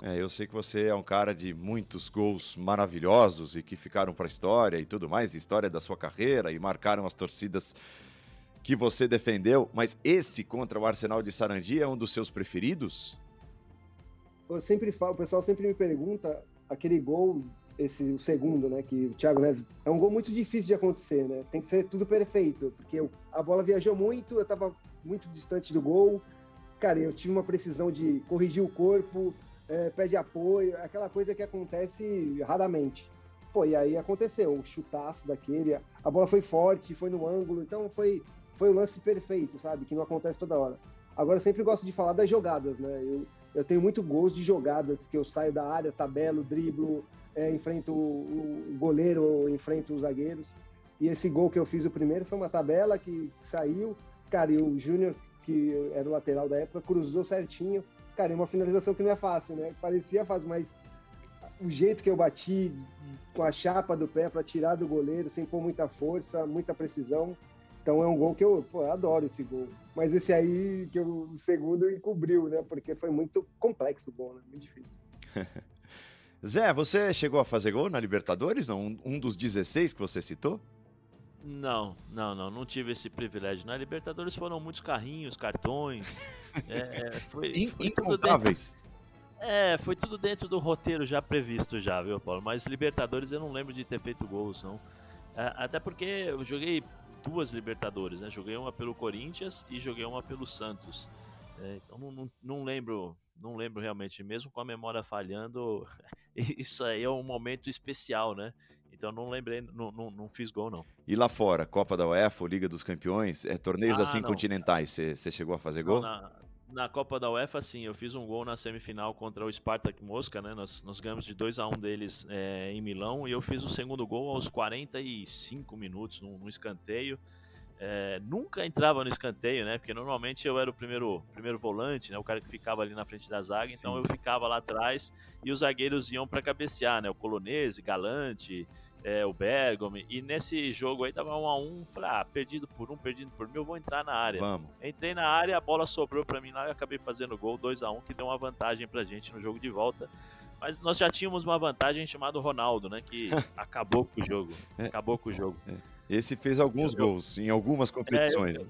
É, eu sei que você é um cara de muitos gols maravilhosos e que ficaram para a história e tudo mais, história da sua carreira e marcaram as torcidas que você defendeu, mas esse contra o Arsenal de Sarandi é um dos seus preferidos? Eu sempre falo, o pessoal sempre me pergunta aquele gol, esse o segundo, né, que o Thiago Neves é um gol muito difícil de acontecer, né? Tem que ser tudo perfeito, porque eu, a bola viajou muito, eu estava muito distante do gol. Cara, eu tive uma precisão de corrigir o corpo, é, pede apoio, aquela coisa que acontece raramente. Pô, e aí aconteceu, um chutaço daquele, a bola foi forte, foi no ângulo, então foi foi o lance perfeito, sabe? Que não acontece toda hora. Agora, eu sempre gosto de falar das jogadas, né? Eu, eu tenho muito gosto de jogadas, que eu saio da área, tabelo, driblo, é, enfrento o, o goleiro, enfrento os zagueiros. E esse gol que eu fiz o primeiro foi uma tabela que saiu, cara, e o Júnior, que era o lateral da época, cruzou certinho. Cara, é uma finalização que não é fácil, né? Parecia fácil, mas o jeito que eu bati com a chapa do pé para tirar do goleiro, sem pôr muita força, muita precisão, então é um gol que eu, pô, eu adoro esse gol. Mas esse aí, que eu, o segundo, encobriu, né? Porque foi muito complexo o gol, né? Muito difícil. Zé, você chegou a fazer gol na Libertadores? Não? Um, dos 16 que você citou? Não, não, não, não tive esse privilégio. Na Libertadores foram muitos carrinhos, cartões. é, é foi, In, foi incontáveis. Dentro, é, foi tudo dentro do roteiro já previsto já, viu, Paulo? Mas Libertadores eu não lembro de ter feito gols, não. É, até porque eu joguei duas Libertadores, né? Joguei uma pelo Corinthians e joguei uma pelo Santos. É, então não, não, não, lembro, não lembro realmente, mesmo com a memória falhando, isso aí é um momento especial, né? Então não lembrei, não, não, não fiz gol não. E lá fora, Copa da UEFA, Liga dos Campeões, é, torneios ah, assim não. continentais, você chegou a fazer gol? Na, na Copa da UEFA, sim, eu fiz um gol na semifinal contra o Spartak Mosca, né? Nós, nós ganhamos de 2 a 1 um deles é, em Milão e eu fiz o segundo gol aos 45 minutos, num, num escanteio. É, nunca entrava no escanteio, né? Porque normalmente eu era o primeiro, primeiro volante, né? O cara que ficava ali na frente da zaga, então eu ficava lá atrás e os zagueiros iam para cabecear, né? O Colonese, Galante, é, o Bergomi. E nesse jogo aí tava um a um. Falei, ah, perdido por um, perdido por mim, eu vou entrar na área. Vamos. Entrei na área, a bola sobrou para mim lá e acabei fazendo gol 2 a 1 um, que deu uma vantagem pra gente no jogo de volta. Mas nós já tínhamos uma vantagem chamada Ronaldo, né? Que acabou com o jogo. Acabou com o jogo. É. Esse fez alguns Eu- gols em algumas competições. É,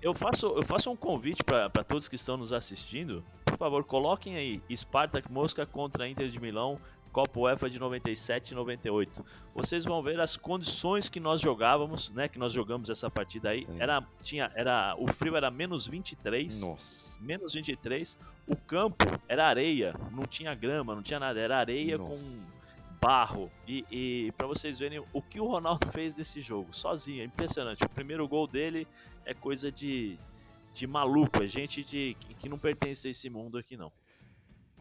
Eu faço, eu faço um convite para todos que estão nos assistindo. Por favor, coloquem aí Spartak Mosca contra Inter de Milão, Copa UEFA de 97 e 98. Vocês vão ver as condições que nós jogávamos, né? Que nós jogamos essa partida aí. É. Era, tinha, era, o frio era menos 23. Nossa. Menos 23. O campo era areia, não tinha grama, não tinha nada. Era areia com Nossa. Barro. E, e para vocês verem o que o Ronaldo fez desse jogo, sozinho, é impressionante. O primeiro gol dele é coisa de, de maluco, é gente de, que- não pertence a esse mundo aqui, não.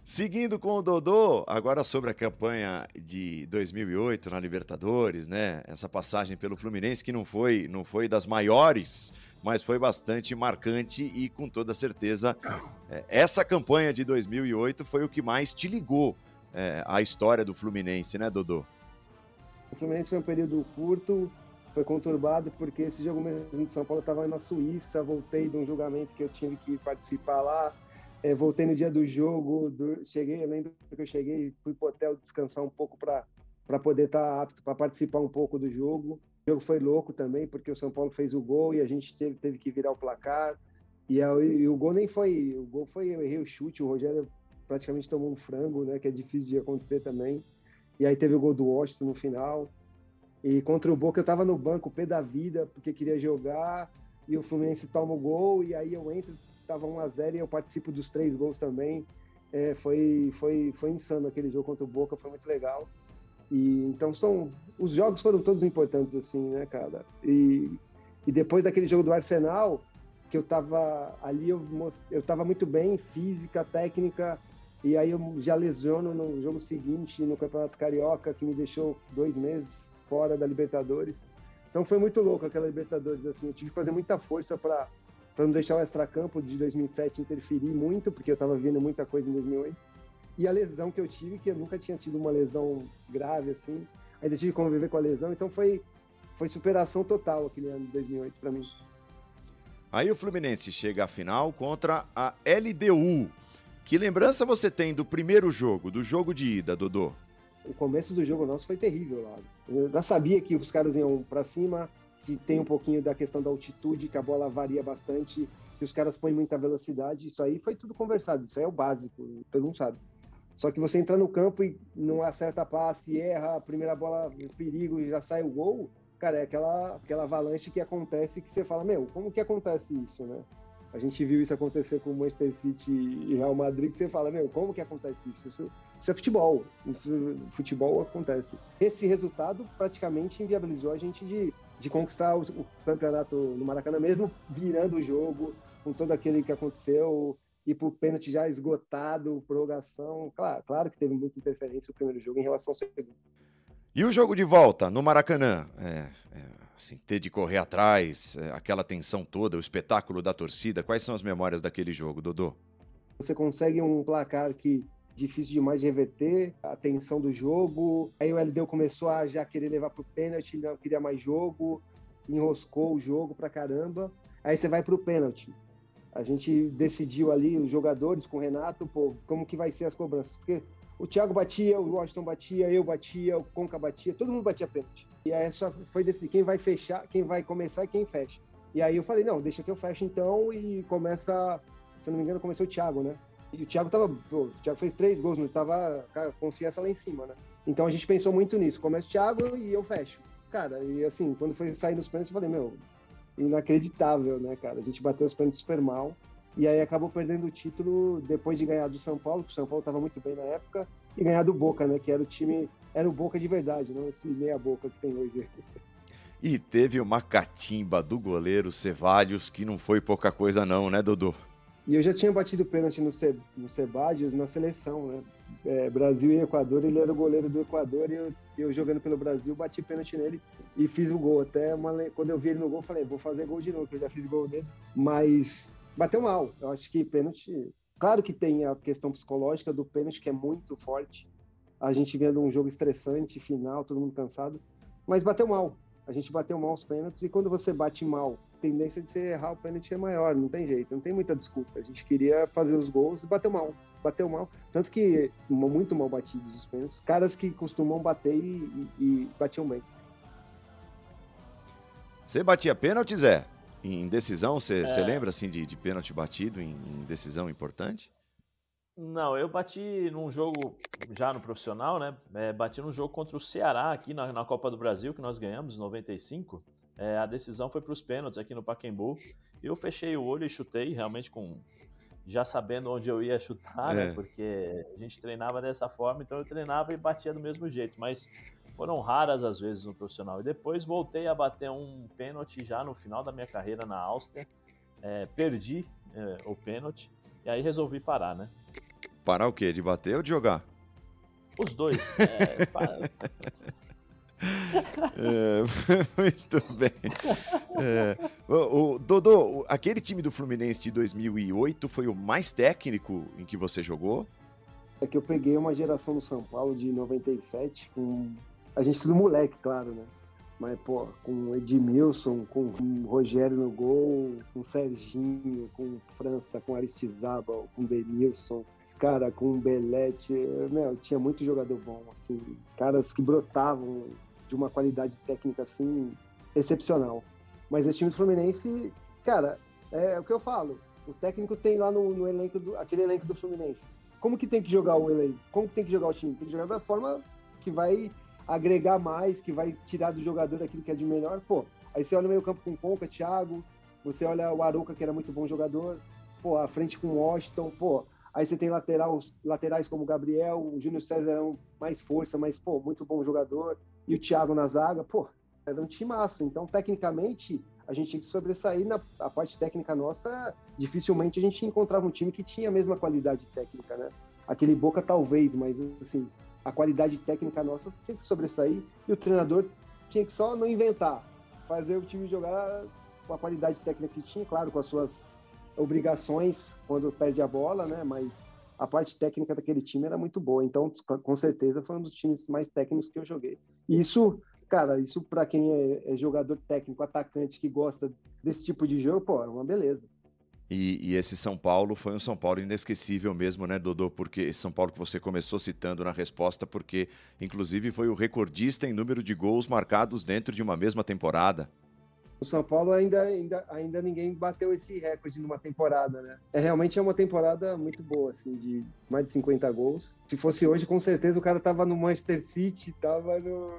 Seguindo com o Dodô, agora sobre a campanha de 2008 na Libertadores, né? Essa passagem pelo Fluminense que não foi, não foi das maiores, mas foi bastante marcante e com toda certeza é, essa campanha de 2008 foi o que mais te ligou é, à história do Fluminense, né, Dodô? O Fluminense foi um período curto, foi conturbado, porque esse jogo mesmo de São Paulo estava na Suíça, voltei de um julgamento que eu tive que participar lá, eh, voltei no dia do jogo, do- cheguei, eu lembro que eu cheguei, fui pro hotel descansar um pouco para para poder estar apto para participar um pouco do jogo. O jogo foi louco também, porque o São Paulo fez o gol e a gente teve, teve que virar o placar. E, a- e o gol nem foi, o gol foi, eu errei o chute, o Rogério praticamente tomou um frango, né, que é difícil de acontecer também. E aí teve o gol do Washington no final. E contra o Boca eu tava no banco, pé da vida, porque queria jogar. E o Fluminense toma o gol. E aí eu entro, tava 1 a 0 e eu participo dos três gols também. É, foi, foi, foi insano aquele jogo contra o Boca, foi muito legal. E então são. Os jogos foram todos importantes, assim, né, cara? E, e depois daquele jogo do Arsenal, que eu tava ali, eu, eu tava muito bem, física, técnica, e aí eu já lesiono no jogo seguinte, no Campeonato Carioca, que me deixou dois meses fora da Libertadores. Então foi muito louco aquela Libertadores, assim, eu tive que fazer muita força para para não deixar o extracampo de 2007 interferir muito, porque eu estava vendo muita coisa em 2008. E a lesão que eu tive, que eu nunca tinha tido uma lesão grave assim, ainda tive que conviver com a lesão, então foi foi superação total aquele ano de 2008 para mim. Aí o Fluminense chega à final contra a LDU. Que lembrança você tem do primeiro jogo, do jogo de ida, Dodô? o começo do jogo nosso foi terrível lá. Eu já sabia que os caras iam para cima, que tem um pouquinho da questão da altitude, que a bola varia bastante, que os caras põem muita velocidade. Isso aí foi tudo conversado, isso aí é o básico, todo mundo sabe. Só que você entra no campo e não acerta passe, erra, a primeira bola, perigo e já sai o gol, cara, é aquela, aquela avalanche que acontece que você fala, meu, como que acontece isso, né? A gente viu isso acontecer com o Manchester City e Real Madrid, que você fala, meu, como que acontece isso? Isso, isso é futebol. Isso, futebol acontece. Esse resultado praticamente inviabilizou a gente de, de conquistar o, o campeonato no Maracanã, mesmo virando o jogo, com todo aquele que aconteceu, e por pênalti já esgotado, prorrogação. Claro, claro que teve muita interferência no primeiro jogo em relação ao segundo. E o jogo de volta no Maracanã? É, é, assim, ter de correr atrás, é, aquela tensão toda, o espetáculo da torcida. Quais são as memórias daquele jogo, Dodô? Você consegue um placar que difícil demais de reverter, a tensão do jogo. Aí o LDU começou a já querer levar pro pênalti, não queria mais jogo, enroscou o jogo pra caramba. Aí você vai pro pênalti. A gente decidiu ali, os jogadores com o Renato, pô, como que vai ser as cobranças. Porque o Thiago batia, o Washington batia, eu batia, o Conca batia, todo mundo batia pênalti. E aí só foi decidir quem vai fechar, quem vai começar e quem fecha. E aí eu falei, não, deixa que eu fecho então e começa, se eu não me engano, começou o Thiago, né? E o Thiago tava, pô, o Thiago fez três gols, não tava cara, confiança lá em cima, né? Então a gente pensou muito nisso. Começa o Thiago e eu fecho. Cara, e assim, quando foi sair nos pênaltis, eu falei, meu, inacreditável, né, cara? A gente bateu os pênaltis super mal. E aí acabou perdendo o título depois de ganhar do São Paulo, que o São Paulo tava muito bem na época, e ganhar do Boca, né? Que era o time, era o Boca de verdade, não esse meia boca que tem hoje. E teve uma catimba do goleiro Cevalhos, que não foi pouca coisa não, né, Dodô? E eu já tinha batido pênalti no, Ce, no Sebadios na seleção, né? É, Brasil e Equador, ele era o goleiro do Equador e eu, eu jogando pelo Brasil, bati pênalti nele e fiz o gol. Até uma, quando eu vi ele no gol, falei, vou fazer gol de novo, que eu já fiz gol nele. Mas bateu mal. Eu acho que pênalti. Claro que tem a questão psicológica do pênalti, que é muito forte. A gente vendo um jogo estressante, final, todo mundo cansado. Mas bateu mal. A gente bateu mal os pênaltis e quando você bate mal tendência de você errar o pênalti é maior, não tem jeito, não tem muita desculpa. A gente queria fazer os gols e bateu mal, bateu mal. Tanto que muito mal batidos os pênaltis, caras que costumam bater e, e, e batiam bem. Você batia pênalti, Zé? Em decisão, você, é... lembra assim de, de pênalti batido em, em decisão importante? Não, eu bati num jogo já no profissional, né? É, bati num jogo contra o Ceará aqui na, na Copa do Brasil, que nós ganhamos em 95. É, a decisão foi para os pênaltis aqui no Pacaembu. Eu fechei o olho e chutei, realmente com já sabendo onde eu ia chutar, né, é. né? Porque a gente treinava dessa forma, então eu treinava e batia do mesmo jeito, mas foram raras as vezes no profissional. E depois voltei a bater um pênalti já no final da minha carreira na Áustria. É, perdi é, o pênalti e aí resolvi parar, né? Parar o quê? De bater ou de jogar? Os dois. É, é, muito bem. É, o, o, Dodô, aquele time do Fluminense de 2008 foi o mais técnico em que você jogou? É que eu peguei uma geração do São Paulo de 97 com. A gente tudo moleque, claro, né? Mas, pô, com Edmilson, com Rogério no gol, com Serginho, com França, com Aristizábal, com Denilson, cara, com Belete, meu, tinha muito jogador bom, assim, caras que brotavam de uma qualidade técnica assim excepcional. Mas esse time do Fluminense, cara, é o que eu falo. O técnico tem lá no, no, elenco do, aquele elenco do Fluminense. Como que tem que jogar o elenco? Como que tem que jogar o time? Tem que jogar da forma que vai agregar mais, que vai tirar do jogador aquilo que é de melhor. Pô, aí você olha o meio campo com Conca, Thiago, você olha o Aruca, que era muito bom jogador, pô, a frente com Washington, pô, aí você tem lateral, laterais como o Gabriel, o Júnior César é um mais força, mas, pô, muito bom jogador e o Thiago na zaga, pô, era um massa. Então, tecnicamente, a gente tinha que sobressair na a parte técnica nossa. Dificilmente a gente encontrava um time que tinha a mesma qualidade técnica, né? Aquele Boca talvez, mas assim, a qualidade técnica nossa tinha que sobressair e o treinador tinha que só não inventar, fazer o time jogar com a qualidade técnica que tinha, claro, com as suas obrigações quando perde a bola, né? Mas a parte técnica daquele time era muito boa. Então, com certeza, foi um dos times mais técnicos que eu joguei. E isso, cara, isso para quem é, é, jogador técnico, atacante, que gosta desse tipo de jogo, pô, é uma beleza. E, e, esse São Paulo foi um São Paulo inesquecível mesmo, né, Dodô? Porque esse São Paulo que você começou citando na resposta, porque inclusive foi o recordista em número de gols marcados dentro de uma mesma temporada o São Paulo ainda, ainda, ainda ninguém bateu esse recorde numa temporada, né? É realmente é uma temporada muito boa, assim, de mais de 50 gols. Se fosse hoje, com certeza o cara tava no Manchester City, tava no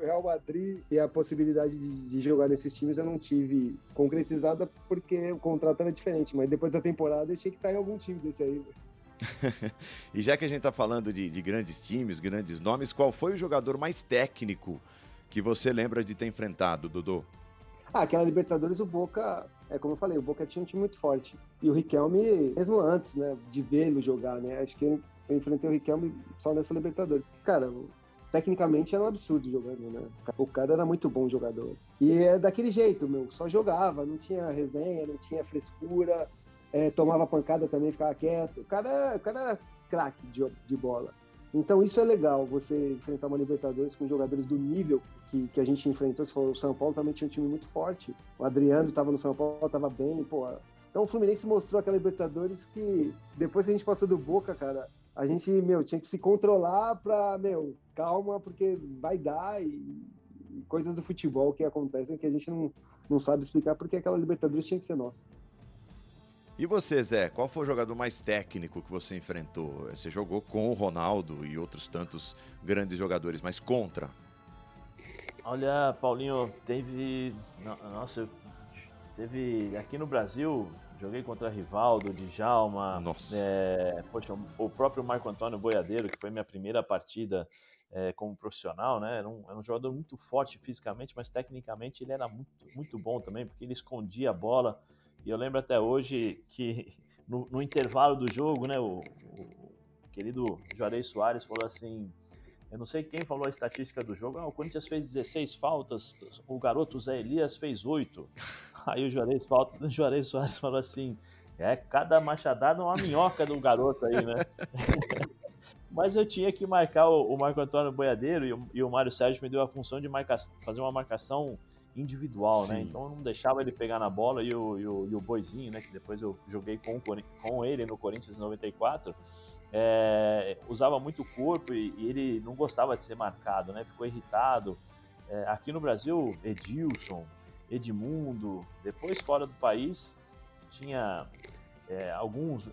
Real Madrid e a possibilidade de, de jogar nesses times eu não tive concretizada porque o contrato era diferente, mas depois da temporada eu tinha que estar em algum time desse aí. e já que a gente tá falando de, de grandes times, grandes nomes, qual foi o jogador mais técnico que você lembra de ter enfrentado, Dodô? Ah, aquela Libertadores, o Boca, é como eu falei, o Boca tinha um time muito forte. E o Riquelme, mesmo antes, né, de vê-lo jogar, né, acho que eu enfrentei o Riquelme só nessa Libertadores. Cara, tecnicamente era um absurdo jogando, né? O cara era muito bom jogador. E é daquele jeito, meu, só jogava, não tinha resenha, não tinha frescura, é, tomava pancada também, ficava quieto. O cara, o cara era craque de, de bola. Então isso é legal, você enfrentar uma Libertadores com jogadores do nível que, que a gente enfrentou. Se for o São Paulo também tinha um time muito forte. O Adriano estava no São Paulo, estava bem, pô. Então o Fluminense mostrou aquela Libertadores que depois que a gente passou do Boca, cara, a gente, meu, tinha que se controlar pra, meu, calma, porque vai dar e, e coisas do futebol que acontecem que a gente não, não sabe explicar porque aquela Libertadores tinha que ser nossa. E você, Zé, qual foi o jogador mais técnico que você enfrentou? Você jogou com o Ronaldo e outros tantos grandes jogadores, mas contra? Olha, Paulinho, teve. Nossa, teve. Aqui no Brasil, joguei contra Rivaldo, Djalma. Nossa. É, poxa, o próprio Marco Antônio Boiadeiro, que foi minha primeira partida é, como profissional, né? Era um, era um, jogador muito forte fisicamente, mas tecnicamente ele era muito, muito bom também, porque ele escondia a bola E eu lembro até hoje que no, no intervalo do jogo, né, o, o, querido Juarez Soares falou assim: eu não sei quem falou a estatística do jogo. Ah, o Corinthians fez 16 faltas, o garoto Zé Elias fez 8. Aí o Juarez, falta, o Juarez Soares falou assim: é, cada machadada é uma minhoca do garoto aí, né? Mas eu tinha que marcar o, o Marco Antônio Boiadeiro e o, e o Mário Sérgio me deu a função de marcar, fazer uma marcação individual, né? Sim. né? Então eu não deixava ele pegar na bola e o, e o, e o Boizinho, né? Que depois eu joguei com, com ele no Corinthians em 94. É, usava muito o corpo e, e, ele não gostava de ser marcado, né? Ficou irritado. É, aqui no Brasil, Edilson, Edmundo, depois fora do país tinha é, alguns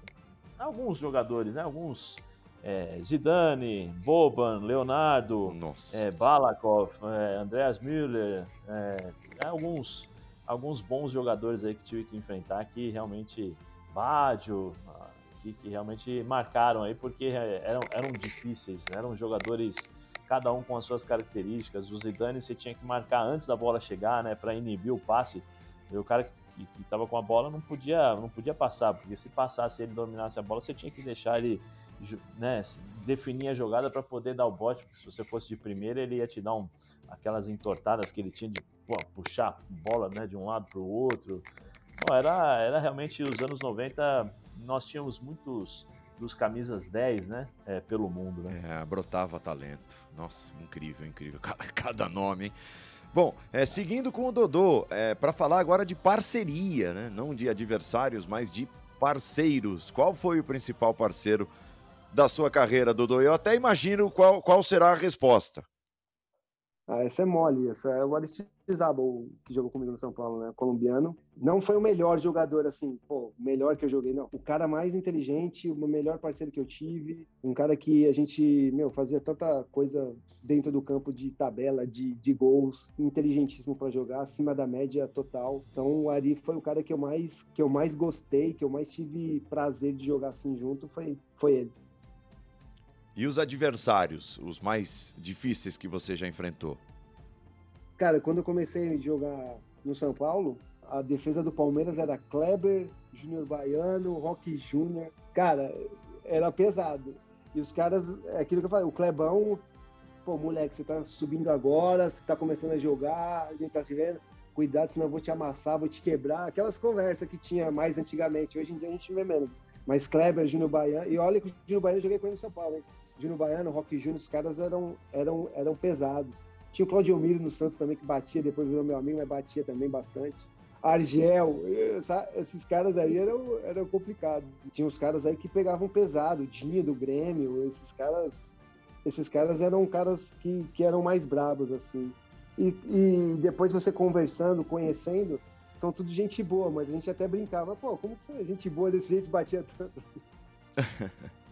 alguns jogadores, né? Alguns é, Zidane, Boban, Leonardo, é, Balakov, é, Andreas Müller, é, é, alguns, alguns bons jogadores aí que tive que enfrentar que realmente Baggio, ah, que, que realmente marcaram aí porque é, eram, eram difíceis, né? eram jogadores cada um com as suas características. O Zidane você tinha que marcar antes da bola chegar, né, para inibir o passe. E o cara que estava com a bola não podia, não podia passar, porque se passasse ele dominasse a bola, você tinha que deixar ele né, definir a jogada para poder dar o bote, porque se você fosse de primeira, ele ia te dar um, aquelas entortadas que ele tinha de pô, puxar bola né, de um lado para o outro. Bom, era, era realmente os anos 90, nós tínhamos muitos dos camisas 10, né, é, pelo mundo, né? É, brotava talento. Nossa, incrível, incrível. Cada, nome, hein? Bom, é, seguindo com o Dodô, é, para falar agora de parceria, né? Não de adversários, mas de parceiros. Qual foi o principal parceiro da sua carreira, Dodô? Eu até imagino qual, qual será a resposta. Ah, essa é mole, essa é o Aristizábal, que jogou comigo no São Paulo, né? Colombiano. Não foi o melhor jogador, assim, pô, melhor que eu joguei, não. O cara mais inteligente, o melhor parceiro que eu tive, um cara que a gente, meu, fazia tanta coisa dentro do campo de tabela, de, de gols, inteligentíssimo para jogar, acima da média total. Então o Ari foi o cara que eu mais, que eu mais gostei, que eu mais tive prazer de jogar assim junto, foi, foi ele. E os adversários, os mais difíceis que você já enfrentou? Cara, quando eu comecei a jogar no São Paulo, a defesa do Palmeiras era Kleber, Júnior Baiano, Rock Júnior. Cara, era pesado. E os caras, é aquilo que eu falei, o Clebão, pô, moleque, você tá subindo agora, você tá começando a jogar, a gente tá te vendo, cuidado, senão eu vou te amassar, vou te quebrar. Aquelas conversas que tinha mais antigamente, hoje em dia a gente vê menos. Mas Kleber, Júnior Baiano, e olha que o Júnior Baiano eu joguei com ele no São Paulo, hein? Júnior Baiano, Rock Júnior, os caras eram, eram, eram pesados. Tinha o Claudio Miro no Santos também, que batia, depois virou meu amigo, mas batia também bastante. Argel, essa, esses caras aí eram, eram complicados. Tinha os caras aí que pegavam pesado, Dinho do Grêmio, esses caras esses caras eram caras que, que eram mais brabos, assim. E, e depois você conversando, conhecendo, são tudo gente boa, mas a gente até brincava, pô, como que você é gente boa desse jeito batia tanto assim?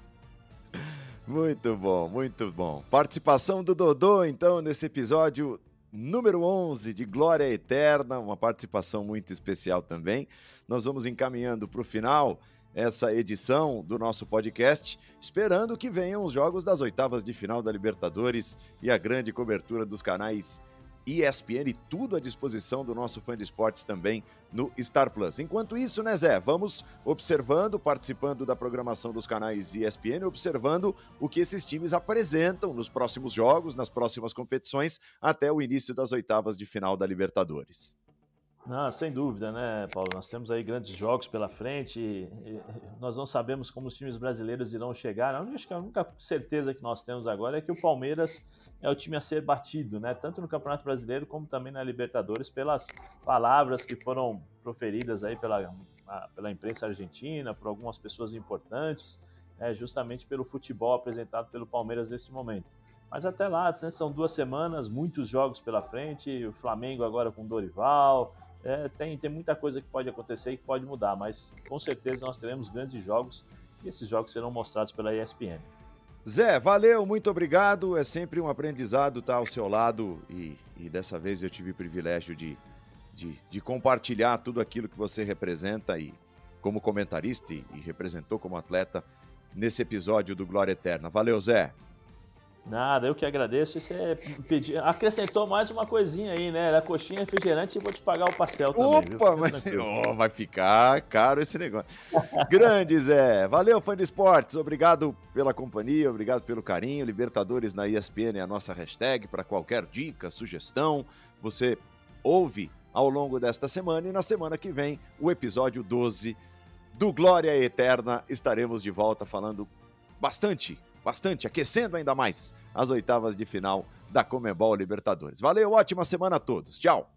Muito bom, muito bom. Participação do Dodô, então, nesse episódio número 11 de Glória Eterna, uma participação muito especial também. Nós vamos encaminhando para o final essa edição do nosso podcast, esperando que venham os jogos das oitavas de final da Libertadores e a grande cobertura dos canais ESPN, tudo à disposição do nosso fã de esportes também no Star Plus. Enquanto isso, né, Zé, vamos observando, participando da programação dos canais ESPN, observando o que esses times apresentam nos próximos jogos, nas próximas competições, até o início das oitavas de final da Libertadores. Não, sem dúvida, né, Paulo? Nós temos aí grandes jogos pela frente. nós não sabemos como os times brasileiros irão chegar. A única, a única certeza que nós temos agora é que o Palmeiras é o time a ser batido, né? Tanto no Campeonato Brasileiro como também na Libertadores, pelas palavras que foram proferidas aí pela, pela imprensa argentina, por algumas pessoas importantes, né? justamente pelo futebol apresentado pelo Palmeiras neste momento. Mas até lá, né? são duas semanas, muitos jogos pela frente, o Flamengo agora com Dorival, é, tem, tem muita coisa que pode acontecer e que pode mudar, mas com certeza nós teremos grandes jogos e esses jogos serão mostrados pela ESPN. Zé, valeu, muito obrigado. É sempre um aprendizado estar ao seu lado e, e dessa vez eu tive o privilégio de, de, de, compartilhar tudo aquilo que você representa e como comentarista e, e representou como atleta nesse episódio do Glória Eterna. Valeu, Zé. Nada, eu que agradeço. Você pedi... acrescentou mais uma coisinha aí, né? Da coxinha refrigerante e vou te pagar o pastel também. Opa, mas oh, vai ficar caro esse negócio. Grande, Zé. Valeu, fã de esportes. Obrigado pela companhia, obrigado pelo carinho. Libertadores na ESPN é a nossa hashtag para qualquer dica, sugestão. Você ouve ao longo desta semana e na semana que vem o episódio 12 do Glória Eterna. Estaremos de volta falando bastante bastante, aquecendo ainda mais as oitavas de final da Comebol Libertadores. Valeu, ótima semana a todos. Tchau.